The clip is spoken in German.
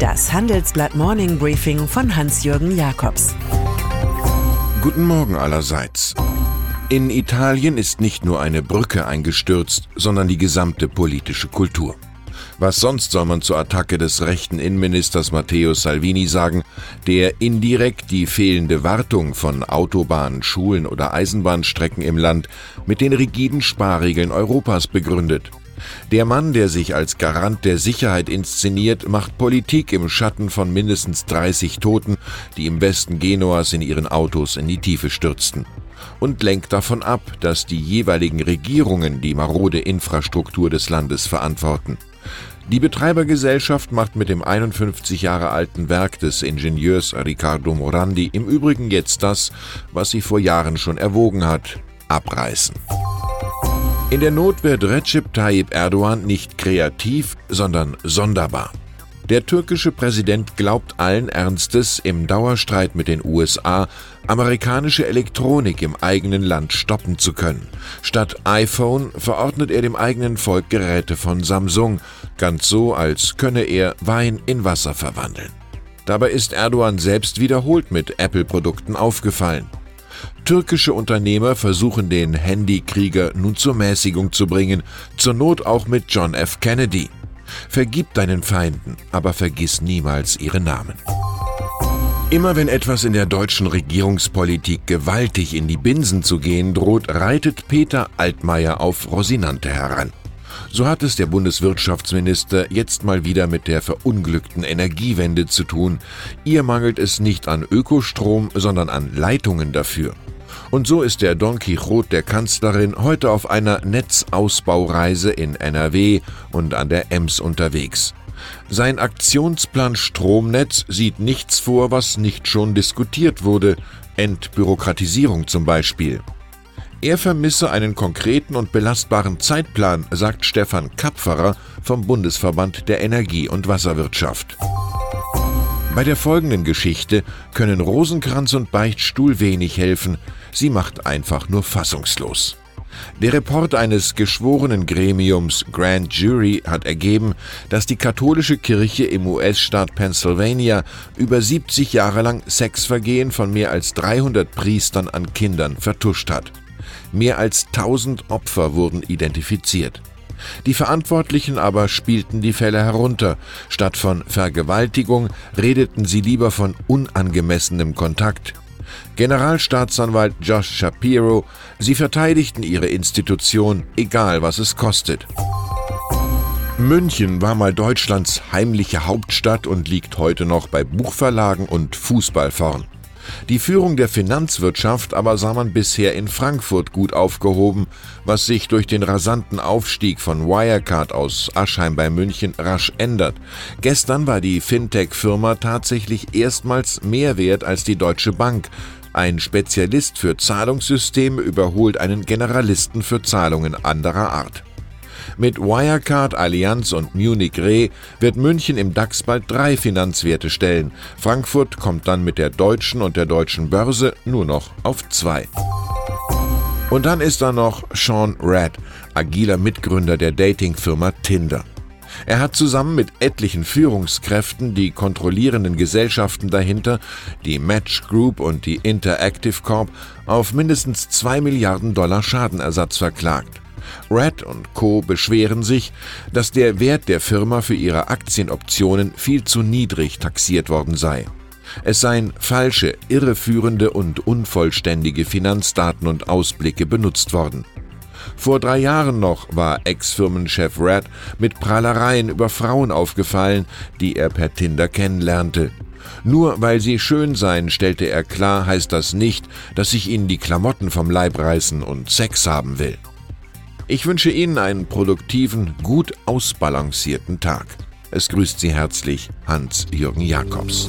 Das Handelsblatt Morning Briefing von Hans-Jürgen Jakobs. Guten Morgen allerseits. In Italien ist nicht nur eine Brücke eingestürzt, sondern die gesamte politische Kultur. Was sonst soll man zur Attacke des rechten Innenministers Matteo Salvini sagen, der indirekt die fehlende Wartung von Autobahnen, Schulen oder Eisenbahnstrecken im Land mit den rigiden Sparregeln Europas begründet. Der Mann, der sich als Garant der Sicherheit inszeniert, macht Politik im Schatten von mindestens 30 Toten, die im Westen Genuas in ihren Autos in die Tiefe stürzten und lenkt davon ab, dass die jeweiligen Regierungen die marode Infrastruktur des Landes verantworten. Die Betreibergesellschaft macht mit dem 51 Jahre alten Werk des Ingenieurs Riccardo Morandi im Übrigen jetzt das, was sie vor Jahren schon erwogen hat, abreißen. In der Not wird Recep Tayyip Erdogan nicht kreativ, sondern sonderbar. Der türkische Präsident glaubt allen Ernstes, im Dauerstreit mit den USA amerikanische Elektronik im eigenen Land stoppen zu können. Statt iPhone verordnet er dem eigenen Volk Geräte von Samsung, ganz so, als könne er Wein in Wasser verwandeln. Dabei ist Erdogan selbst wiederholt mit Apple-Produkten aufgefallen. Türkische Unternehmer versuchen den Handykrieger nun zur Mäßigung zu bringen, zur Not auch mit John F. Kennedy. Vergib deinen Feinden, aber vergiss niemals ihre Namen. Immer wenn etwas in der deutschen Regierungspolitik gewaltig in die Binsen zu gehen droht, reitet Peter Altmaier auf Rosinante heran. So hat es der Bundeswirtschaftsminister jetzt mal wieder mit der verunglückten Energiewende zu tun. Ihr mangelt es nicht an Ökostrom, sondern an Leitungen dafür. Und so ist der Don Quixote der Kanzlerin heute auf einer Netzausbaureise in NRW und an der Ems unterwegs. Sein Aktionsplan Stromnetz sieht nichts vor, was nicht schon diskutiert wurde, Entbürokratisierung zum Beispiel. Er vermisse einen konkreten und belastbaren Zeitplan, sagt Stefan Kapferer vom Bundesverband der Energie- und Wasserwirtschaft. Bei der folgenden Geschichte können Rosenkranz und Beichtstuhl wenig helfen, sie macht einfach nur fassungslos. Der Report eines geschworenen Gremiums Grand Jury hat ergeben, dass die katholische Kirche im US-Staat Pennsylvania über 70 Jahre lang Sexvergehen von mehr als 300 Priestern an Kindern vertuscht hat. Mehr als 1000 Opfer wurden identifiziert. Die Verantwortlichen aber spielten die Fälle herunter. Statt von Vergewaltigung redeten sie lieber von unangemessenem Kontakt. Generalstaatsanwalt Josh Shapiro, sie verteidigten ihre Institution, egal was es kostet. München war mal Deutschlands heimliche Hauptstadt und liegt heute noch bei Buchverlagen und Fußball vorn. Die Führung der Finanzwirtschaft aber sah man bisher in Frankfurt gut aufgehoben, was sich durch den rasanten Aufstieg von Wirecard aus Aschheim bei München rasch ändert. Gestern war die Fintech-Firma tatsächlich erstmals mehr wert als die Deutsche Bank. Ein Spezialist für Zahlungssysteme überholt einen Generalisten für Zahlungen anderer Art. Mit Wirecard, Allianz und Munich Re wird München im DAX bald drei Finanzwerte stellen. Frankfurt kommt dann mit der deutschen und der deutschen Börse nur noch auf zwei. Und dann ist da noch Sean Rad, agiler Mitgründer der Datingfirma Tinder. Er hat zusammen mit etlichen Führungskräften die kontrollierenden Gesellschaften dahinter, die Match Group und die Interactive Corp, auf mindestens 2 Milliarden Dollar Schadenersatz verklagt. Red und Co. beschweren sich, dass der Wert der Firma für ihre Aktienoptionen viel zu niedrig taxiert worden sei. Es seien falsche, irreführende und unvollständige Finanzdaten und Ausblicke benutzt worden. Vor drei Jahren noch war Ex-Firmenchef Red mit Prahlereien über Frauen aufgefallen, die er per Tinder kennenlernte. Nur weil sie schön seien, stellte er klar, heißt das nicht, dass ich ihnen die Klamotten vom Leib reißen und Sex haben will. Ich wünsche Ihnen einen produktiven, gut ausbalancierten Tag. Es grüßt Sie herzlich Hans-Jürgen Jakobs.